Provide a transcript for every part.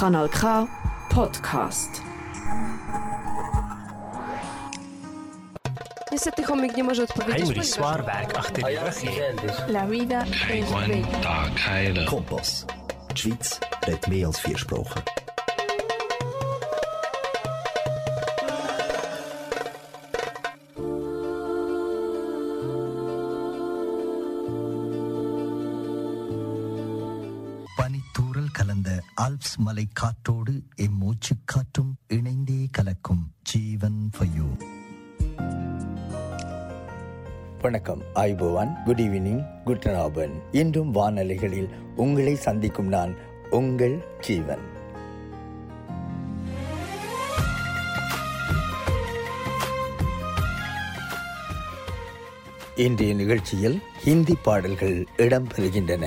Kanal K Podcast. Niestety chomik nie może odpowiedzieć. Heinrich achter die rug. La vida es bella. Kompass. Die Schweiz redet mehr als vier Sprachen. Alps மலை காற்றோடு M மூச்சு காற்றும் இணைந்தே கலக்கும் ஜீவன் ஃபயோ வணக்கம் ஐபோவான் குட் ஈவினிங் குட் நாபன் இன்றும் வானொலிகளில் உங்களை சந்திக்கும் நான் உங்கள் ஜீவன். இன்றைய நிகழ்ச்சியில் ஹிந்தி பாடல்கள் இடம்பெறுகின்றன.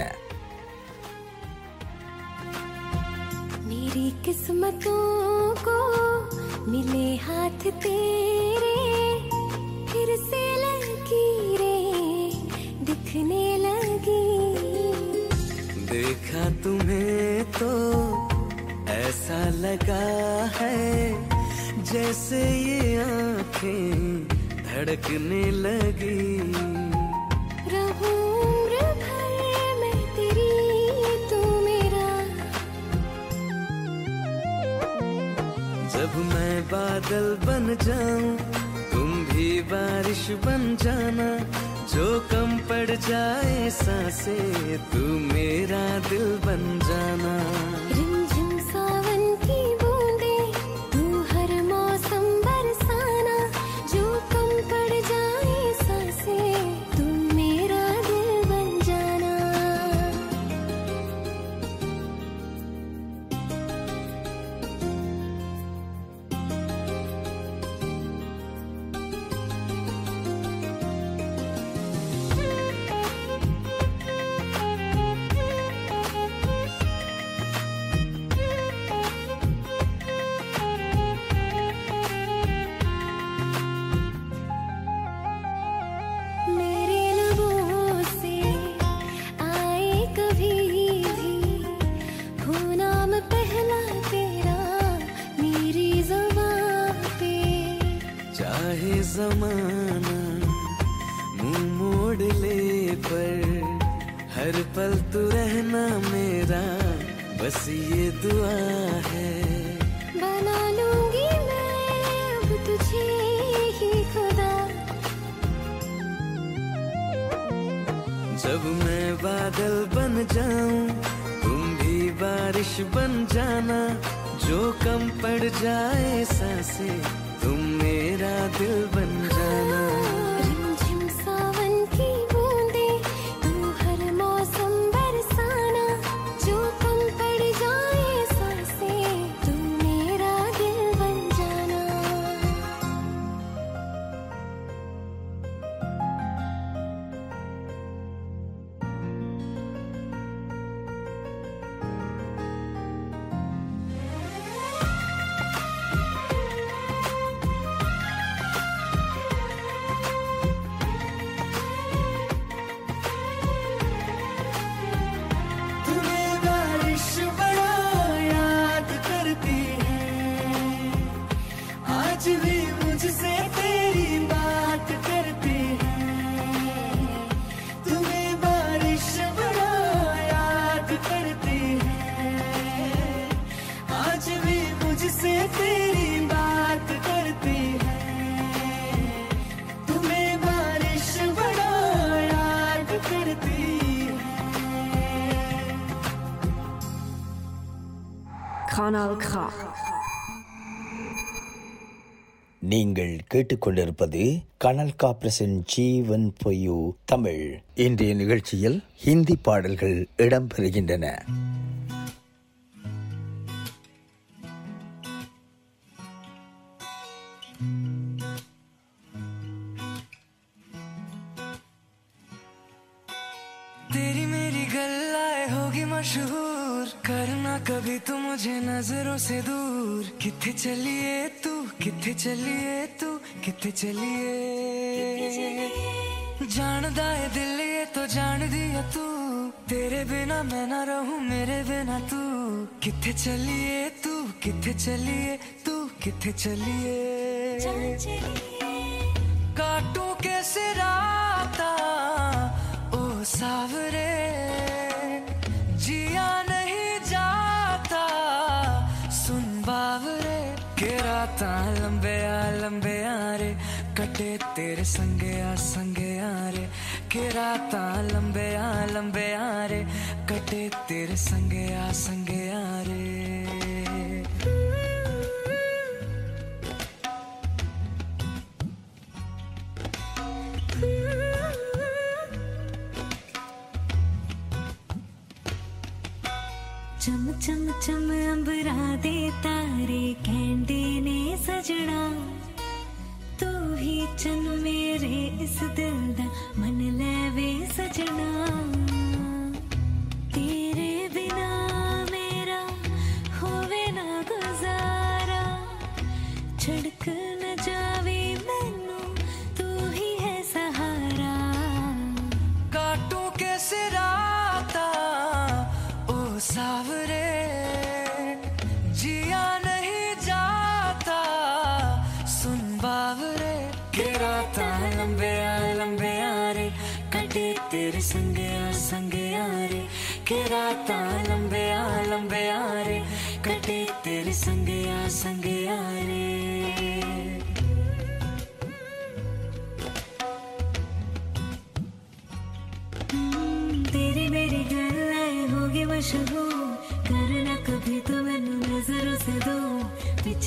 நீங்கள் கேட்டுக்கொண்டிருப்பது கனல் காப்ரசன் ஜீவன் பொய்யு தமிழ் இன்றைய நிகழ்ச்சியில் ஹிந்தி பாடல்கள் இடம்பெறுகின்றன तेरी मेरी गल्लाए होगी मशहूर करना कभी तू मुझे नज़रों से दूर। किथे चलिए तू? किथे चलिए तू? किथे चलिए? जानदा है दिल ये तो जान दिया तू। तेरे बिना मैं ना रहूँ, मेरे बिना तू। किथे चलिए तू? किथे चलिए तू? किथे चलिए? काटू कैसे राता ओ सावरे जिया नहीं के राता लंबे आ लंबे आ रे। कटे तेरे संगे आ संगे आ रे। के राता लंबे आ लंबे आ रे। कटे तेरे संगे आ संगे आ रे। चम चम चम अंबरा दे ही चन मेरे इस दिल दा मन लेवे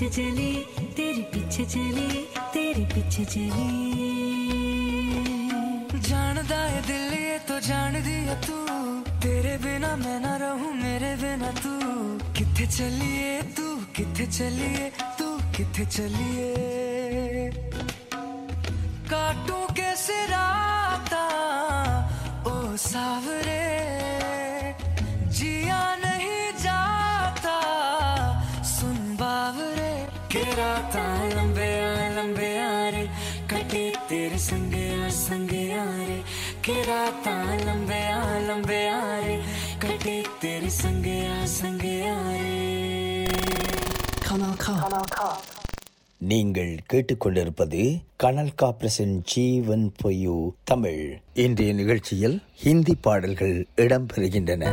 पीछे चली, तेरे पीछे चली, तेरे पीछे चली। जानदा है दिल ये तो जान दिया तू। तेरे बिना मैं ना रहूँ, मेरे बिना तू। किथे चलिए तू, किथे चलिए तू, किथे चलिए? काटू कैसे राता? ओ सावरे। के राता लंबे आ लंबे आ रे कटे तेरे संगे आ संगे आ रे के राता लंबे आ लंबे आ रे कटे तेरे संगे आ संगे आ रे Kanal K. நீங்கள் கேட்டுக்கொண்டிருப்பது கனல் கா பிரசன் ஜீவன் பொய்யு தமிழ் இன்றைய நிகழ்ச்சியில் ஹிந்தி பாடல்கள் இடம்பெறுகின்றன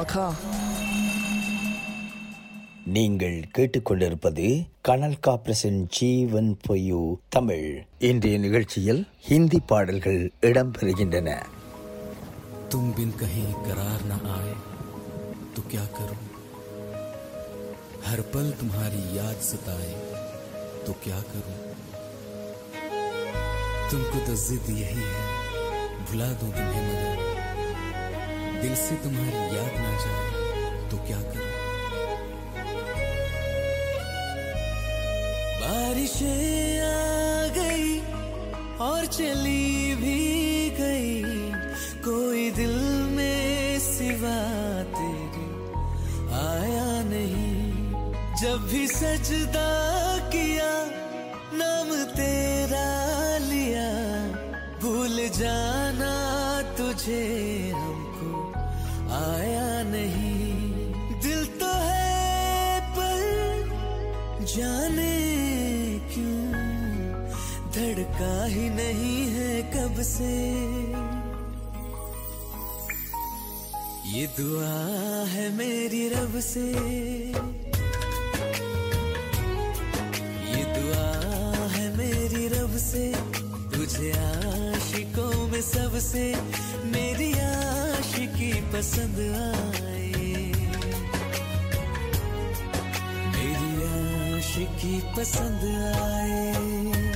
Kanal K. நீங்கள் கேட்டுக்கொண்டிருப்பது கனல் காப்ரஸின் ஜீவன் பொய்யு தமிழ் இன்றைய நிகழ்ச்சியில் ஹிந்தி பாடல்கள் இடம்பெறுகின்றன तुम बिन कहीं करार न आए तो क्या करूं हर पल तुम्हारी याद सताए तो क्या करूं तुमको तो जिद यही है भुला दूं तुम्हें मगर दिल से तुम्हारी याद ना जाए तो क्या करूँ? बारिशें आ गई और चली भी गई। कोई दिल में सिवा तेरे आया नहीं। जब भी सजदा किया, नाम तेरा लिया, भूल जाना नहीं है कब से। ये दुआ है मेरी रब से। ये दुआ है मेरी रब से। तुझे आशिकों में सबसे मेरी आशिकी पसंद आए। मेरी आशिकी पसंद आए।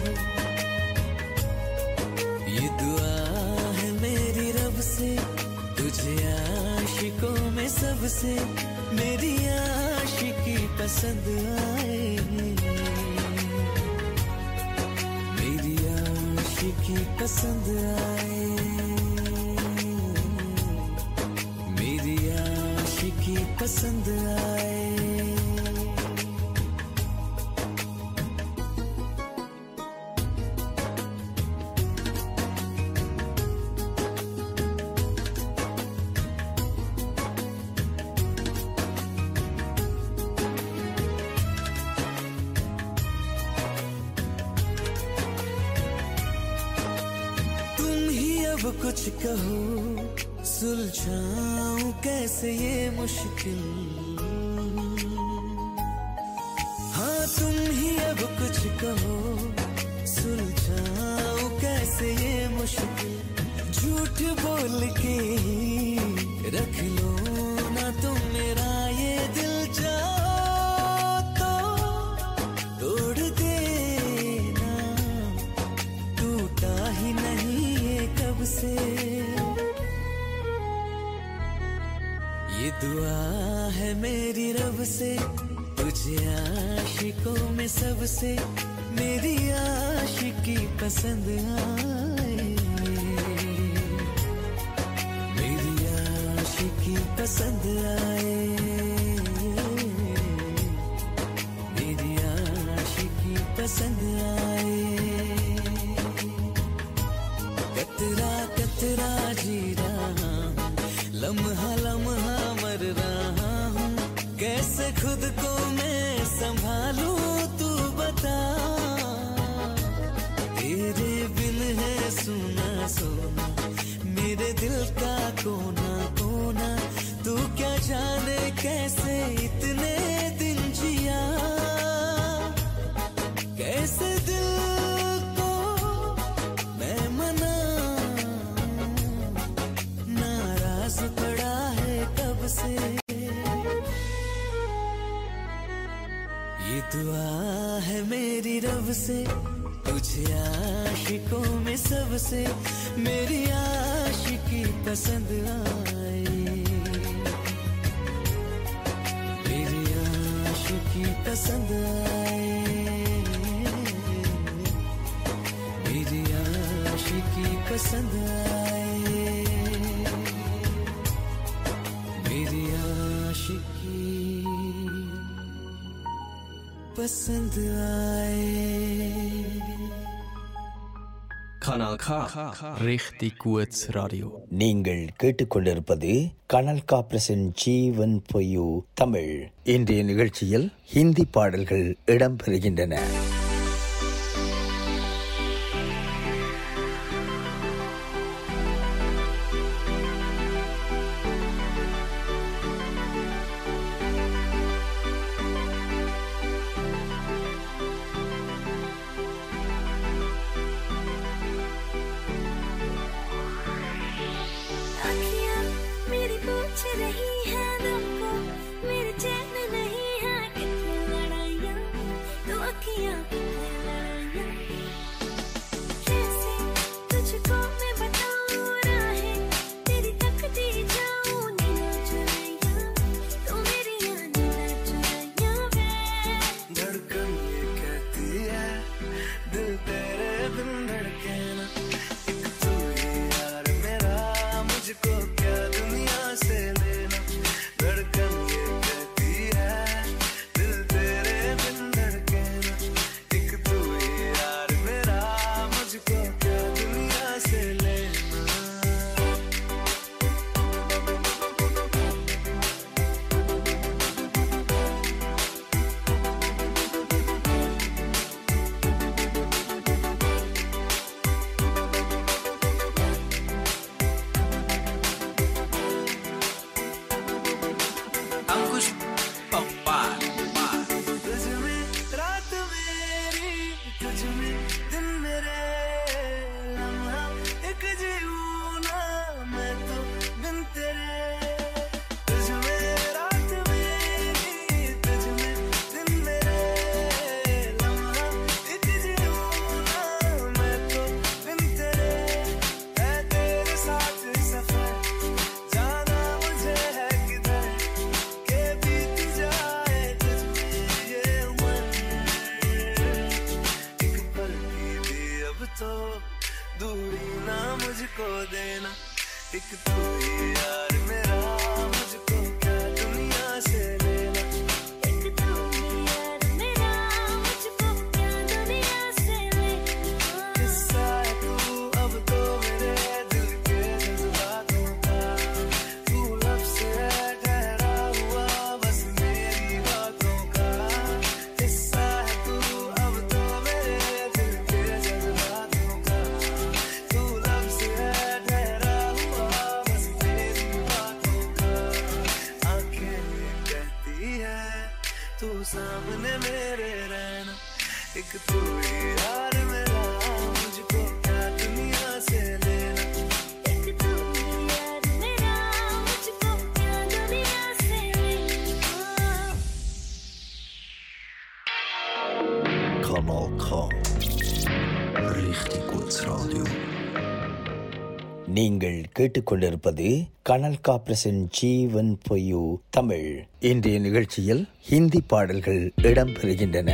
में से मेरी आशिकी पसंद आए मेरी आशिकी पसंद आए मेरी आशिकी पसंद आए कहो, सुलझाऊं कैसे ये मुश्किल? हाँ तुम ही अब कुछ कहो, सुलझाऊं कैसे ये मुश्किल? झूठ बोल के ही रख लो ना तुम मेरा दुआ है मेरी रब से, तुझे आशिकों में सबसे, मेरी आशिकी पसंद आए। मेरी आशिकी पसंद आए। पसंद आए। मेरी आशिकी पसंद आए। मेरी आशिकी पसंद आए। Kanal K. Richtig gutes Radio. நீங்கள் கேட்டுக்கொண்டிருப்பது கனல் காப்ரஸின் ஜீவன் பொய்யு தமிழ் இன்றைய நிகழ்ச்சியில் ஹிந்தி பாடல்கள் இடம்பெறுகின்றன நீங்கள் கேட்டுக்கொண்டிருப்பது கனல் காப்ரஸின் ஜீவன் பொய்யு தமிழ். இன்றைய நிகழ்ச்சியில் ஹிந்தி பாடல்கள் இடம்பெறுகின்றன.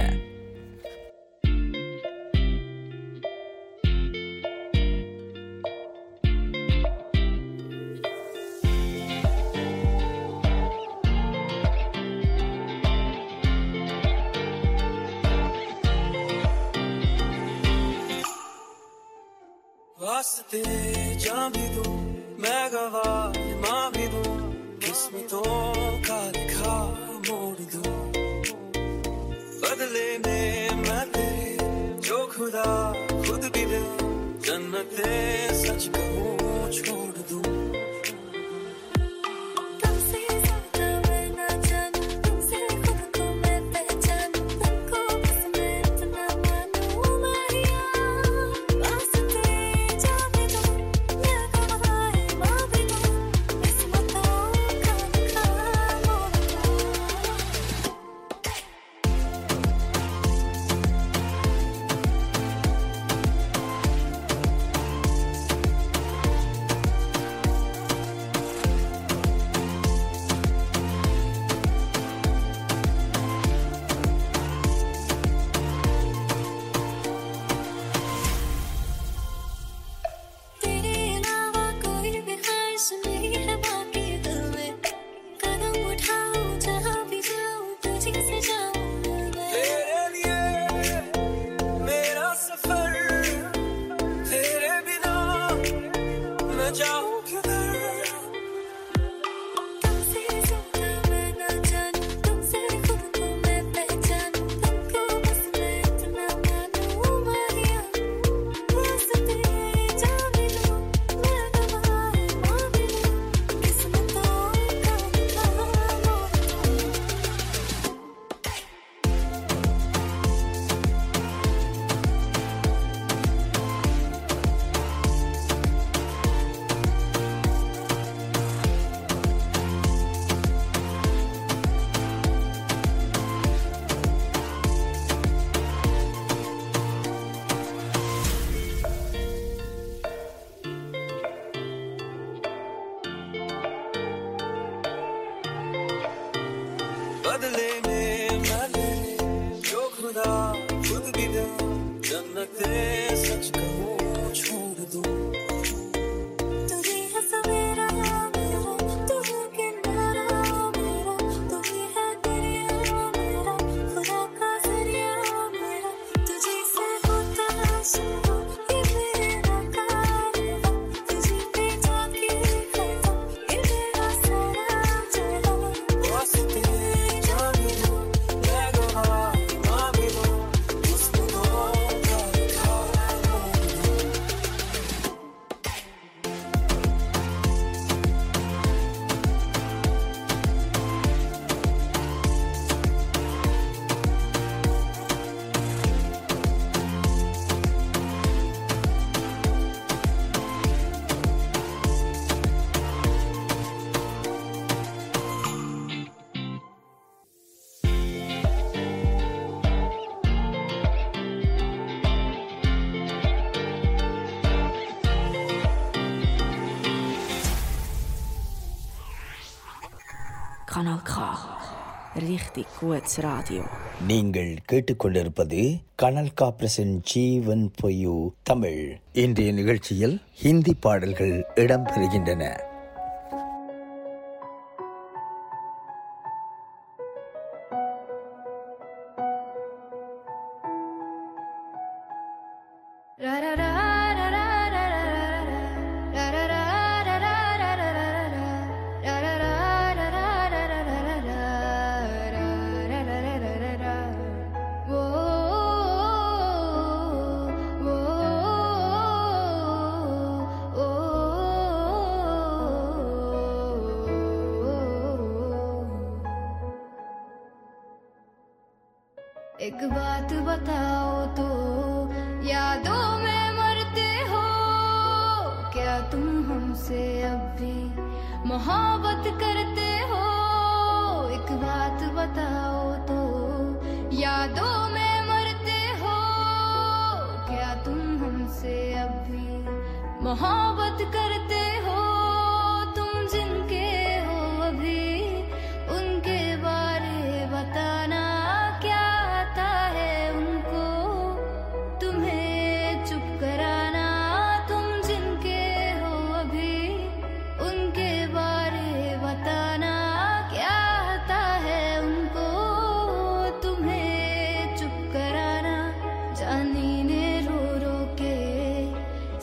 richtig gutes Radio. நீங்கள் கேட்டுக்கொண்டிருப்பது கனல் காப்ரஸின் ஜீவன் பொய்யு தமிழ் இன்றைய நிகழ்ச்சியில் ஹிந்தி பாடல்கள் இடம்பெறுகின்றன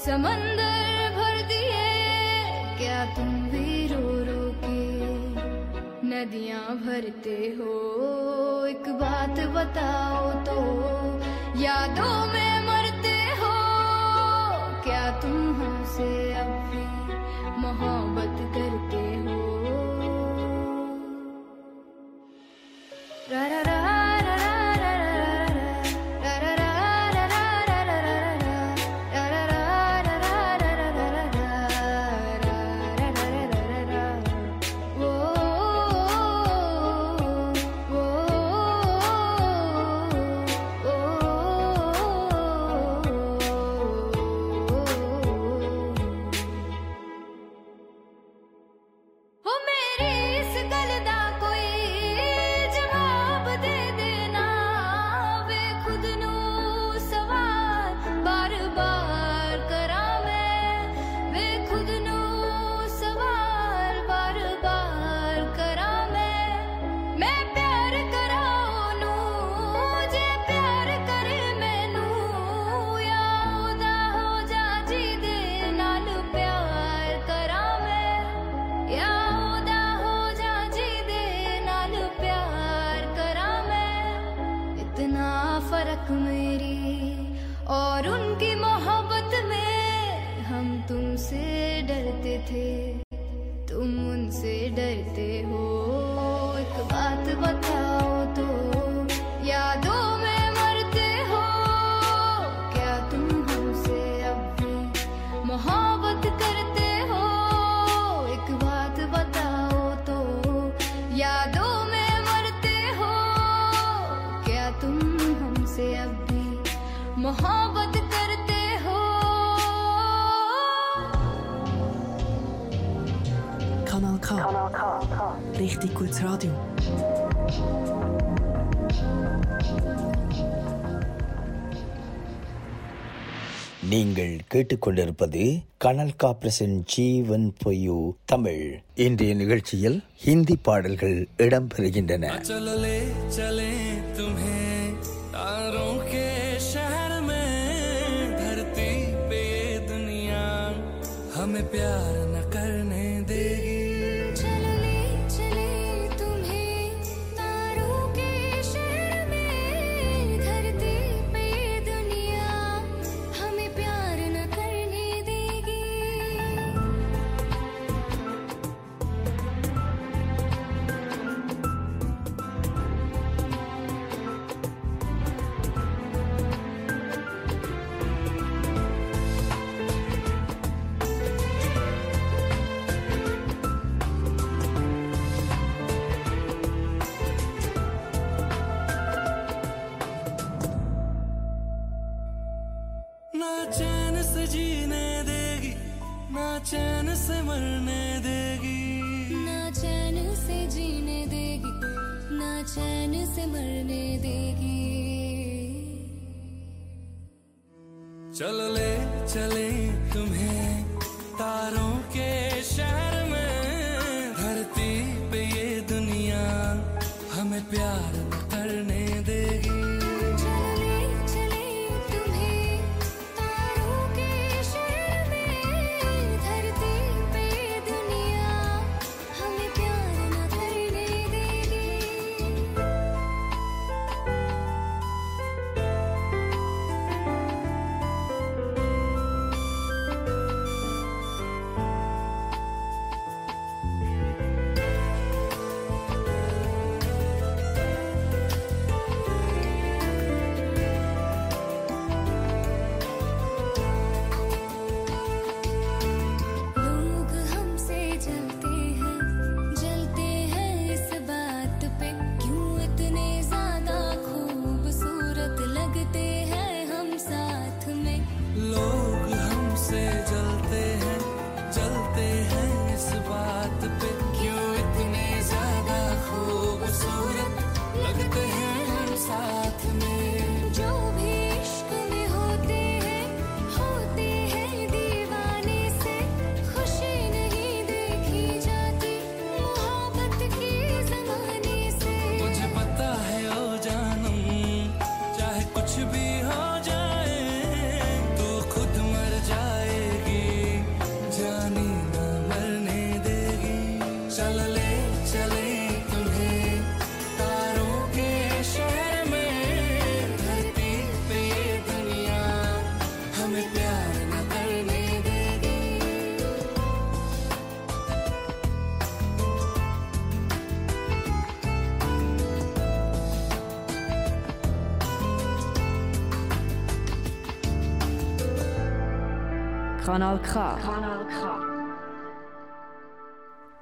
समंदर भर दिए। क्या तुम भी रो रो के नदियाँ भरते हो? एक बात बताओ तो यादों में मरते हो? क्या तुम हमसे अब भी मोहब्बत करते हो? रा रा। richtig gutes Radio. நீங்கள் கேட்டுக்கொண்டிருப்பது கனல் காப்ரஸின் ஜீவன் பொய்யு தமிழ் இன்றைய நிகழ்ச்சியில் ஹிந்தி பாடல்கள் இடம்பெறுகின்றன हमें प्यार करने देगी। Kanal K. Kanal K.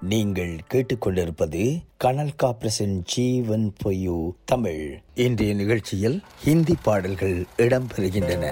நீங்கள் கேட்டுக்கொண்டிருப்பது கனல் காப்ரஸின் ஜீவன் பொய்யு தமிழ் இன்றைய நிகழ்ச்சியில் ஹிந்தி பாடல்கள் இடம்பெறுகின்றன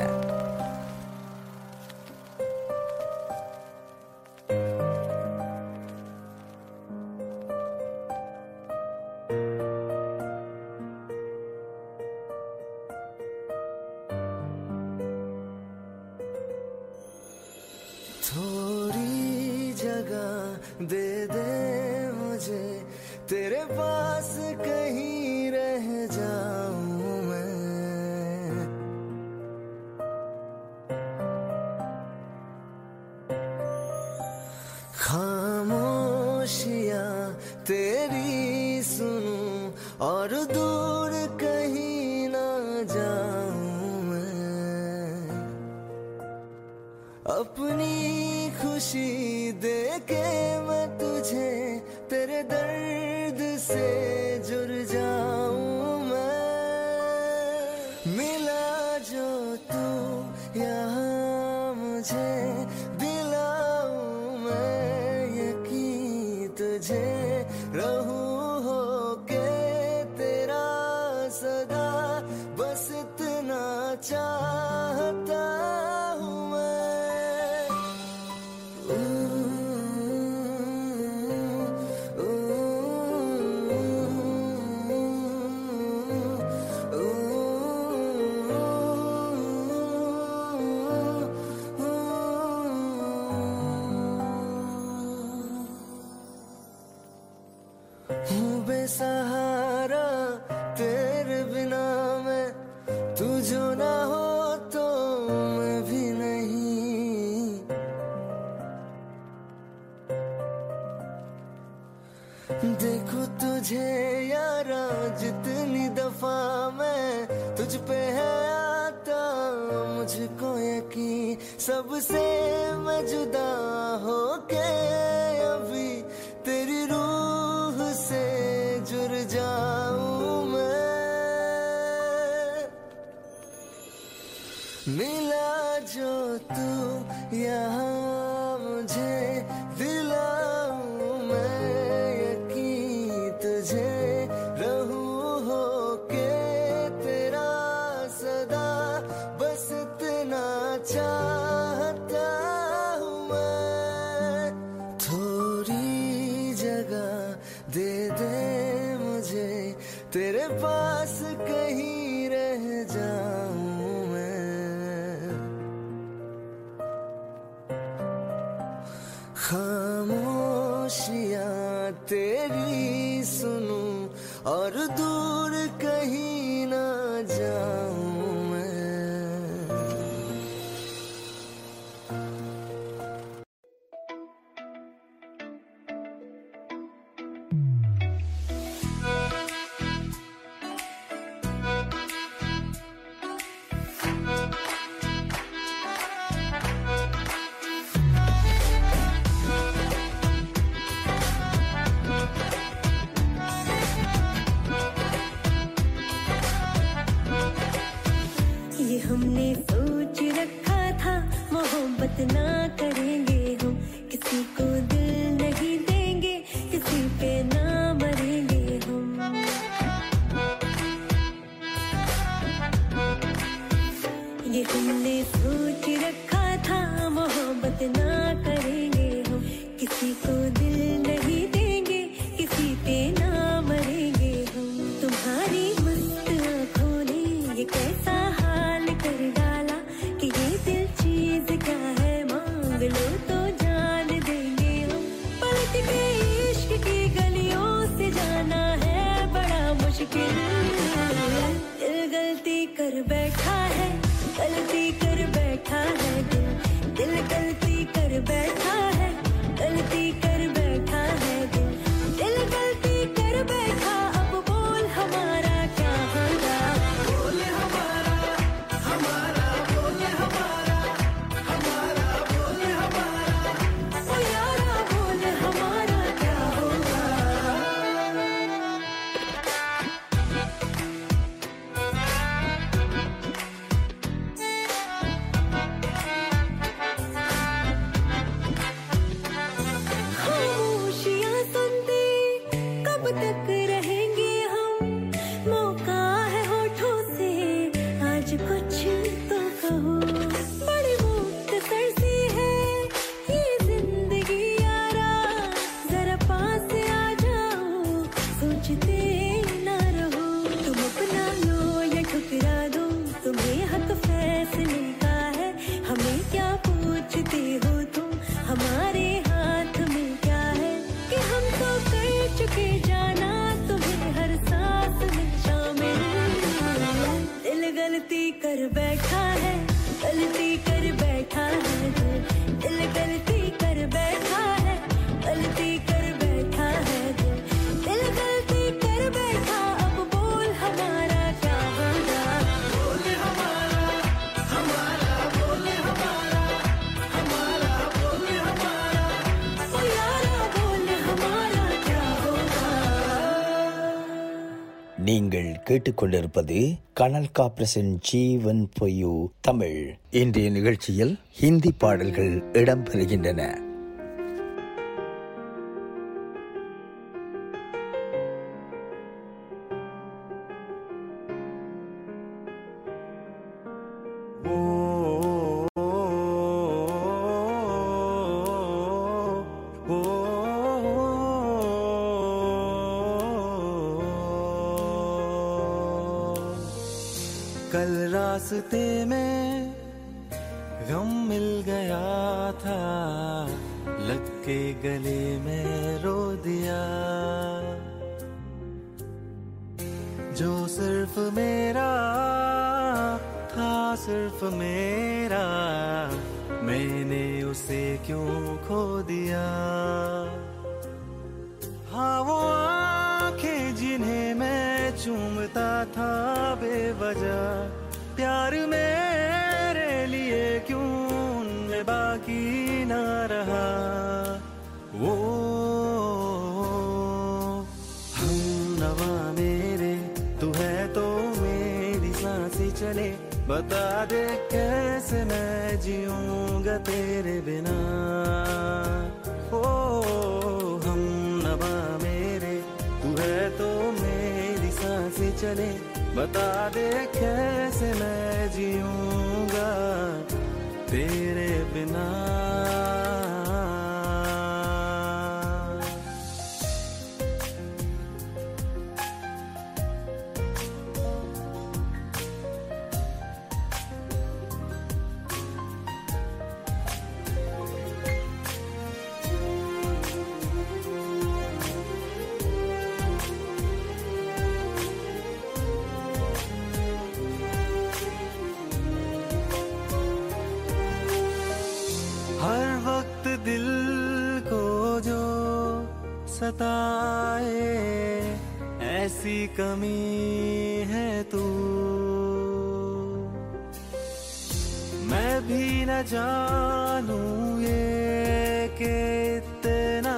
सहारा तेरे बिना मैं तू जो ना हो तो मैं भी नहीं। देखो तुझे यारा जितनी दफ़ा मैं तुझ पे है आता, मुझको यकीन, सबसे मैं जुदा यहाँ इतना करेंगे हम किसी को Really? நீங்கள் கேட்டுக்கொண்டிருப்பது கனல் காப்ரசன் ஜீவன் பொய்யு தமிழ். இன்றைய நிகழ்ச்சியில் ஹிந்தி பாடல்கள் இடம்பெறுகின்றன. बाकी ना रहा। वो, हम नवा मेरे, तू है तो मेरी साँसें चले। बता दे कैसे मैं जीऊँगा तेरे बिना। ओ, हम नवा मेरे, तू है तो मेरी साँसें चले। बता दे कैसे मैं जीऊँगा तेरे सताए ऐसी कमी है तू। मैं भी न जानू ये कि इतना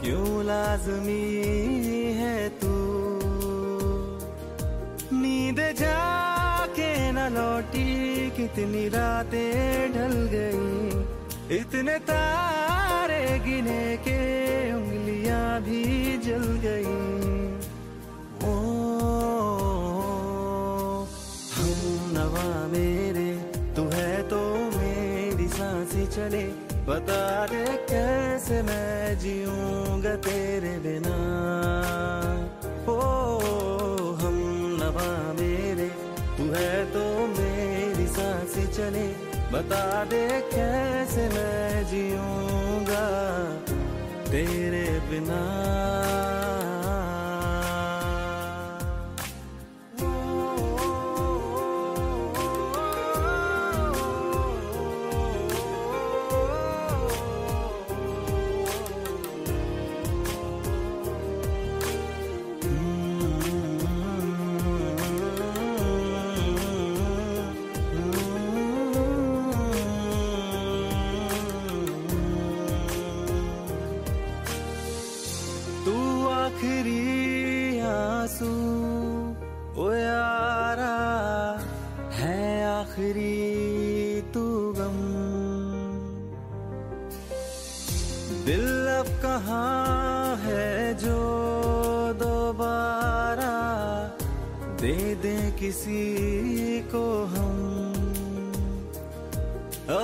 क्यों लाजमी है तू। नींद जाके न लौटी, कितनी रातें ढल गई, इतने तारे गिने के भी जल गई। ओ, हम नवा मेरे, तू है तो मेरी साँसें चले। बता दे कैसे मैं जीऊँगा तेरे बिना। ओ, हम नवा मेरे, तू है तो मेरी साँसें चले। बता दे कैसे मैं जीऊँगा तेरे बिना। किसी को हम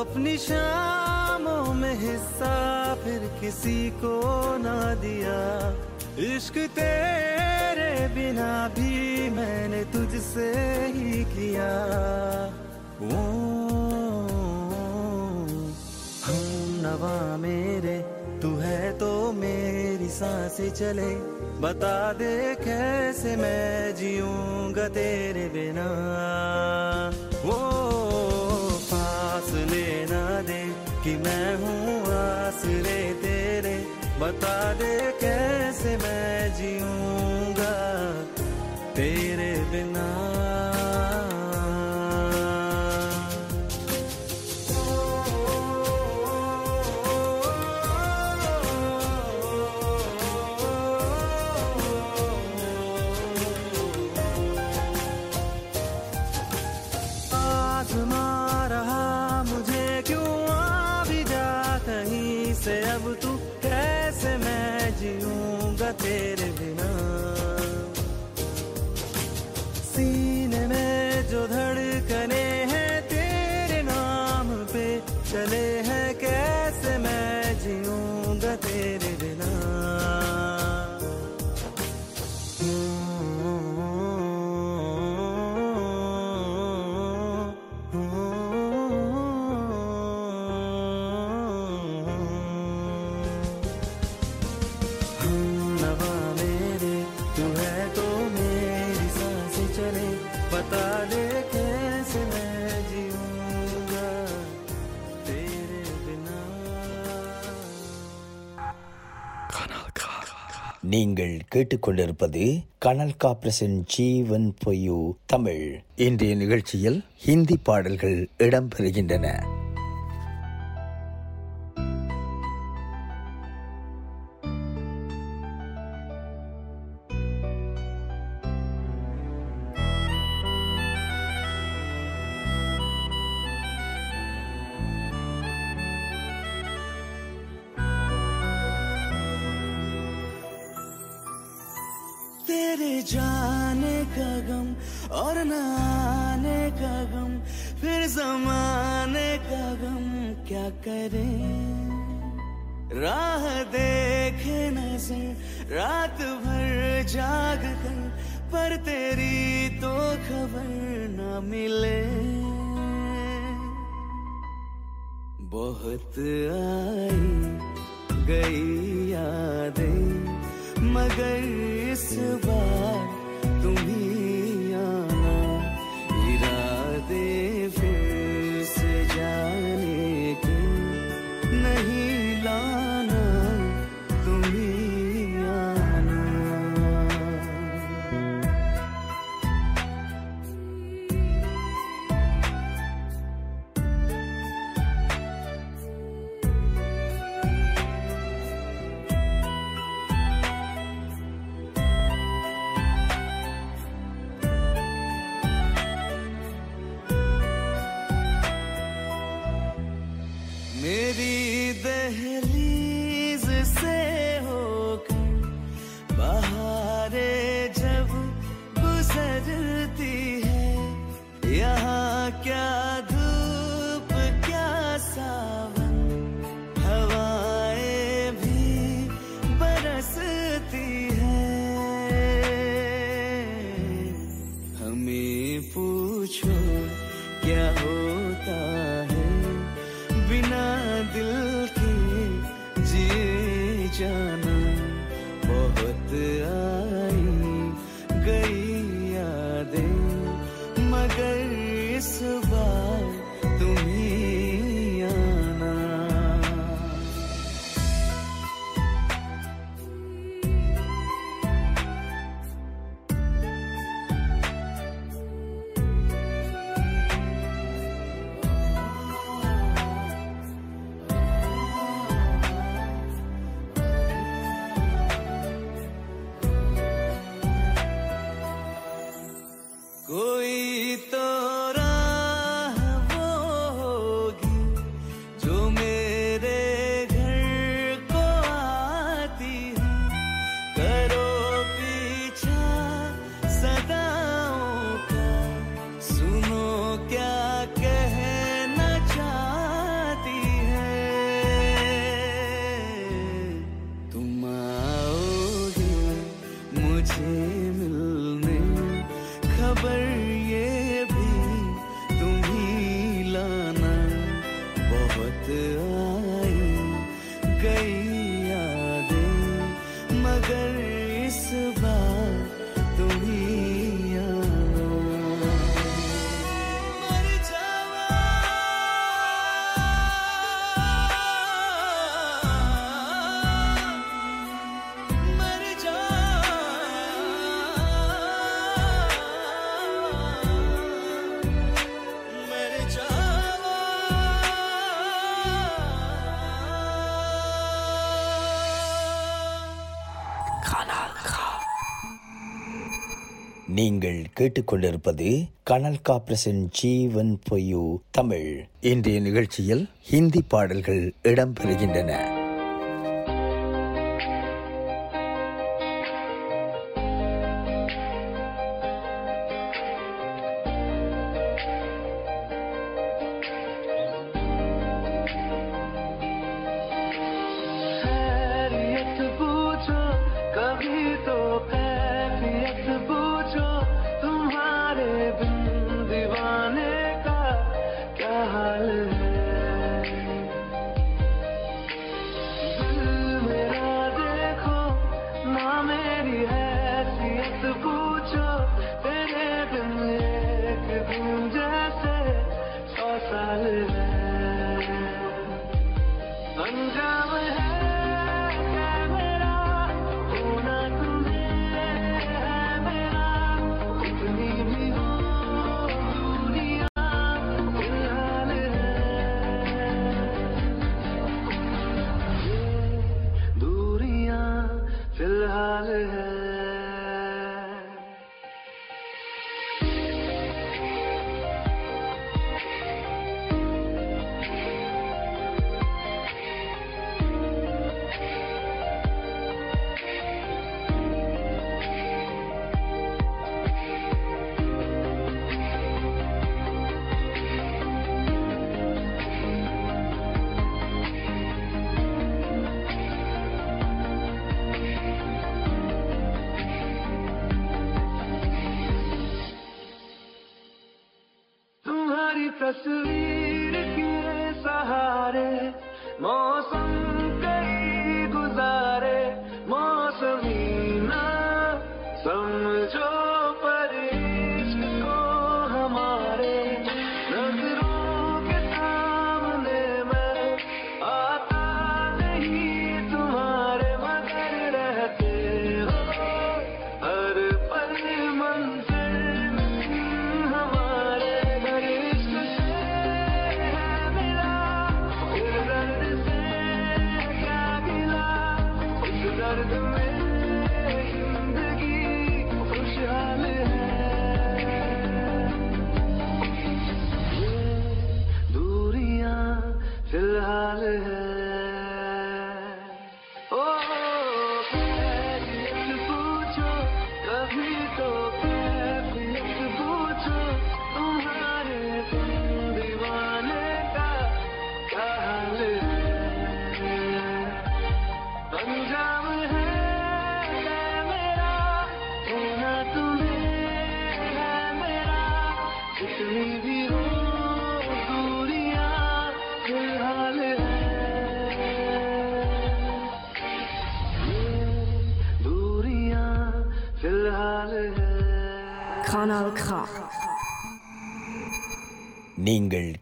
अपनी शामों में हिस्सा फिर किसी को ना दिया। इश्क तेरे बिना भी मैंने तुझसे ही किया। ओ, हम नवा मेरे तू है तो मेरी। साँसें चले। बता दे कैसे मैं जीऊँगा तेरे बिना। वो पास लेना दे कि मैं हूँ आसरे तेरे। बता दे कैसे मैं जीऊँगा तेरे बिना। நீங்கள் கேட்டுக்கொண்டிருப்பது கனல் காப்ரஸின் ஜீவன் பொய்யு தமிழ். இன்றைய நிகழ்ச்சியில் ஹிந்தி பாடல்கள் இடம்பெறுகின்றன. क्या करें? राह देखे नज़र, रात भर जाग कर, पर तेरी तो खबर न मिले। बहुत आई गई यादें, मगर इस बार तुम्हें நீங்கள் கேட்டுக்கொண்டிருப்பது கனல் காப்ரஸின் ஜீவன் பொய்யு தமிழ். இன்றைய நிகழ்ச்சியில் ஹிந்தி பாடல்கள் இடம்பெறுகின்றன.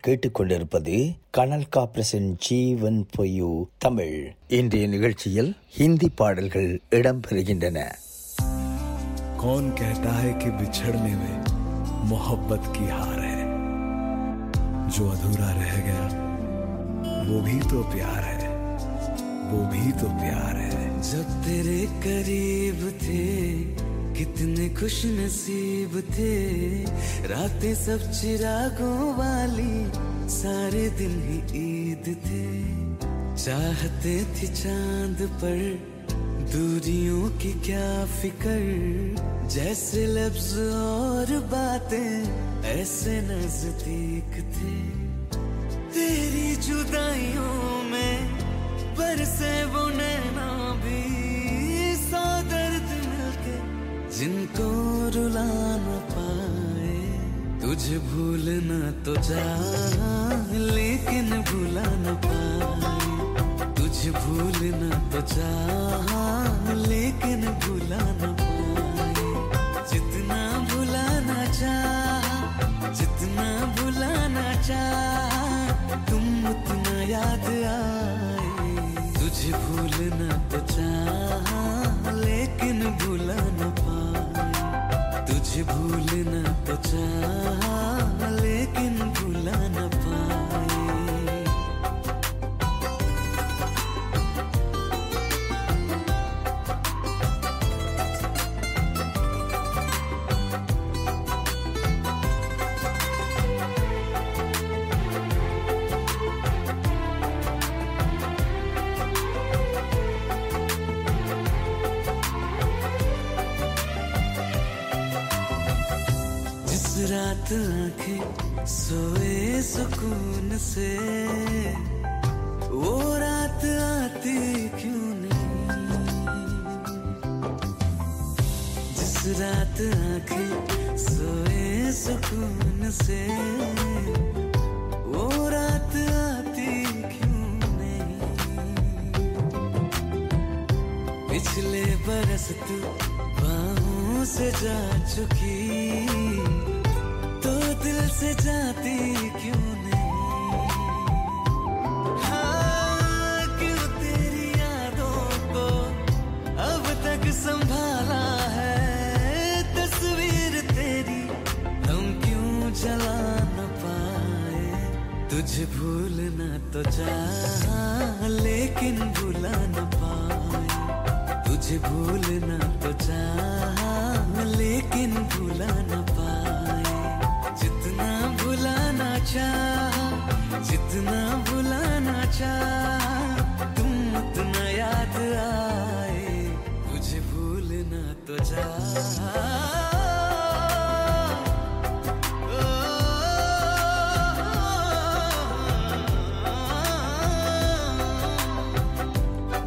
கேட்டுக்கொண்டிருப்பது கனல் காப்ரசன் ஜீவன் பொய்யு தமிழ் இன்றைய நிகழ்ச்சியில் ஹிந்தி பாடல்கள் இடம்பெறுகின்றன कौन कहता है कि बिछड़ने में मोहब्बत की हार है जो अधूरा रह गया वो भी तो प्यार है वो भी तो प्यार है जब तेरे करीब थे कितने खुश नसीब थे, रातें सब चिरागों वाली, सारे दिन ही ईद थे। चाहते थे चाँद पर दूरियों की क्या फिकर, जैसे लफ्ज और बातें, ऐसे नज़दीक थे। तेरी जुदाइयों में बरसे वो जिनको रुला न पाए, तुझे भूलना तो जा, लेकिन भुला न पाए। तुझे भूलना तो जा, लेकिन भुला न पाए। जितना भुलाना चाह जितना भुलाना चाह तुम उतना याद आए। तुझे भूलना तो चाह लेकिन भुला न पाए। तुझे भूलना तो चाह लेकिन भुला सोए सुकून से। वो रात आती क्यों नहीं? जिस रात आँखें सोए सुकून से। वो रात आती क्यों नहीं? पिछले बरस तू बाहों से जा चुकी। से जाती क्यों नहीं? हाँ, क्यों तेरी यादों को अब तक संभाला है? तस्वीर तेरी क्यों पाए? तुझे भूलना तो चाह लेकिन भुला न पाए। तुझे भूलना तो चाह लेकिन भुला न पाए। चाह, जितना भुलाना चाह, तुम उतना याद आए तुझे भूलना तो चाह।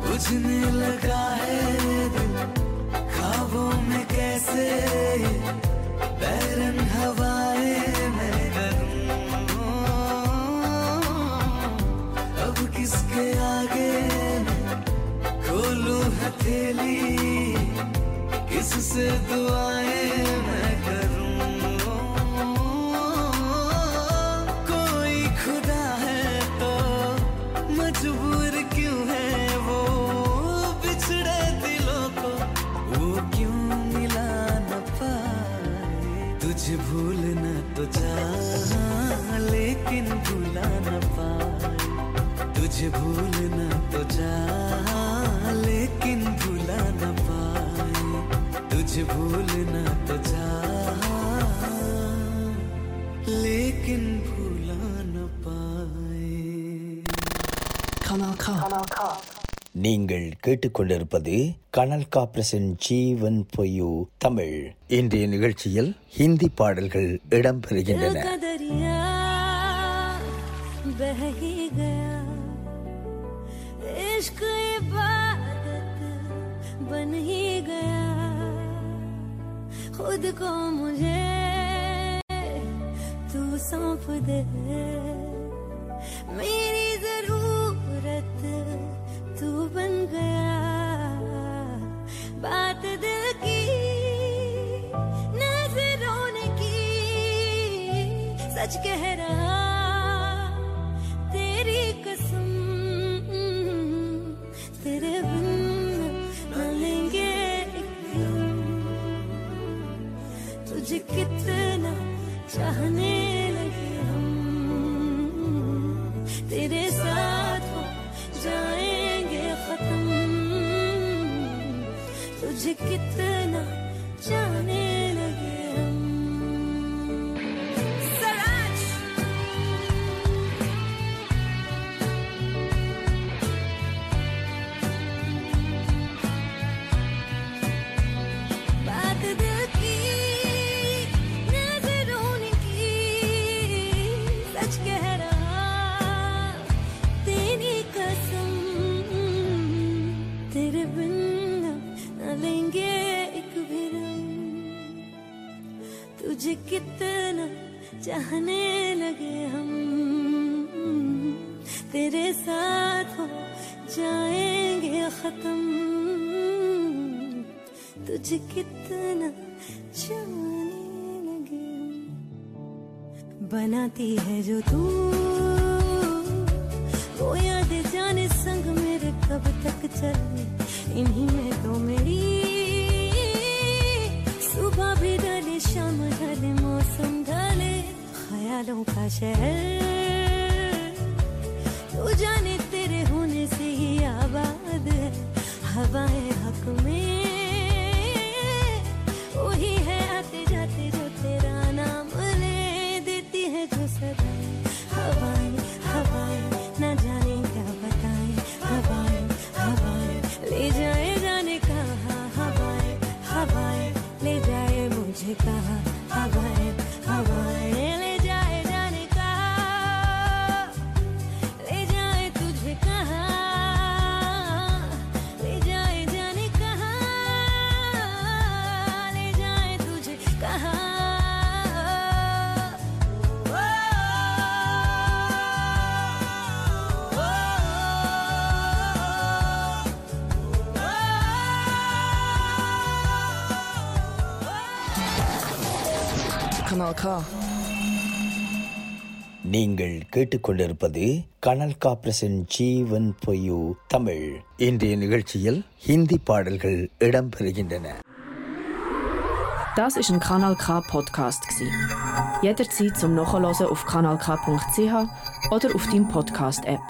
बुझने लगा है दिल में कैसे बैरन हवाएँ हथेली किससे दुआएँ मैं करूँ? कोई खुदा है तो मजबूर क्यों है वो? बिछड़े दिलों को वो क्यों मिला न पाए? तुझे भूलना तो चाह लेकिन भूला न पाए। तुझे भूलना तो चाह लेकिन भूला न पाए तुझे भूलना तो चाह लेकिन भूला न पाए Kanal K. நீங்கள் கேட்டுக்கொண்டிருப்பது கனல் காப்ரசன் ஜீவன் பொய்யு தமிழ் இன்றைய நிகழ்ச்சியில் ஹிந்தி பாடல்கள் இடம்பெறுகின்றன का दरिया बह ही गया इश्क इबादत बन ही गया। खुद को मुझे तू सौंप दे। मेरी ज़रूरत तू बन गया। बात दिल की, नज़रों ने की, सच कह रहा चाहने लगे हम। तेरे साथ हो जाएँगे खत्म। तुझे कितना कितना चाहने लगे हम। तेरे साथ हो जाएँगे खत्म। तुझे कितना जाने लगे हम। बनाती है जो तू। वो याद जाने संग मेरे कब तक चले इन्हीं में तो मेरी सुबह भी ढले शाम ढले, मौसम ढले, ख्यालों का शहर। तू जाने तेरे होने से ही आबाद है, हवाएँ हक में। जाए Kanal K. நீங்கள் கேட்டுக்கொண்டிருப்பது கனல் காப்ரசன் ஜீவன் பொய்யு தமிழ் இன்றைய நிகழ்ச்சியில் ஹிந்தி பாடல்கள் இடம்பெறுகின்றன Das ist ein Kanal K Podcast gsi. Jederzeit zum Nachhören auf kanalk.ch oder auf deinem Podcast App.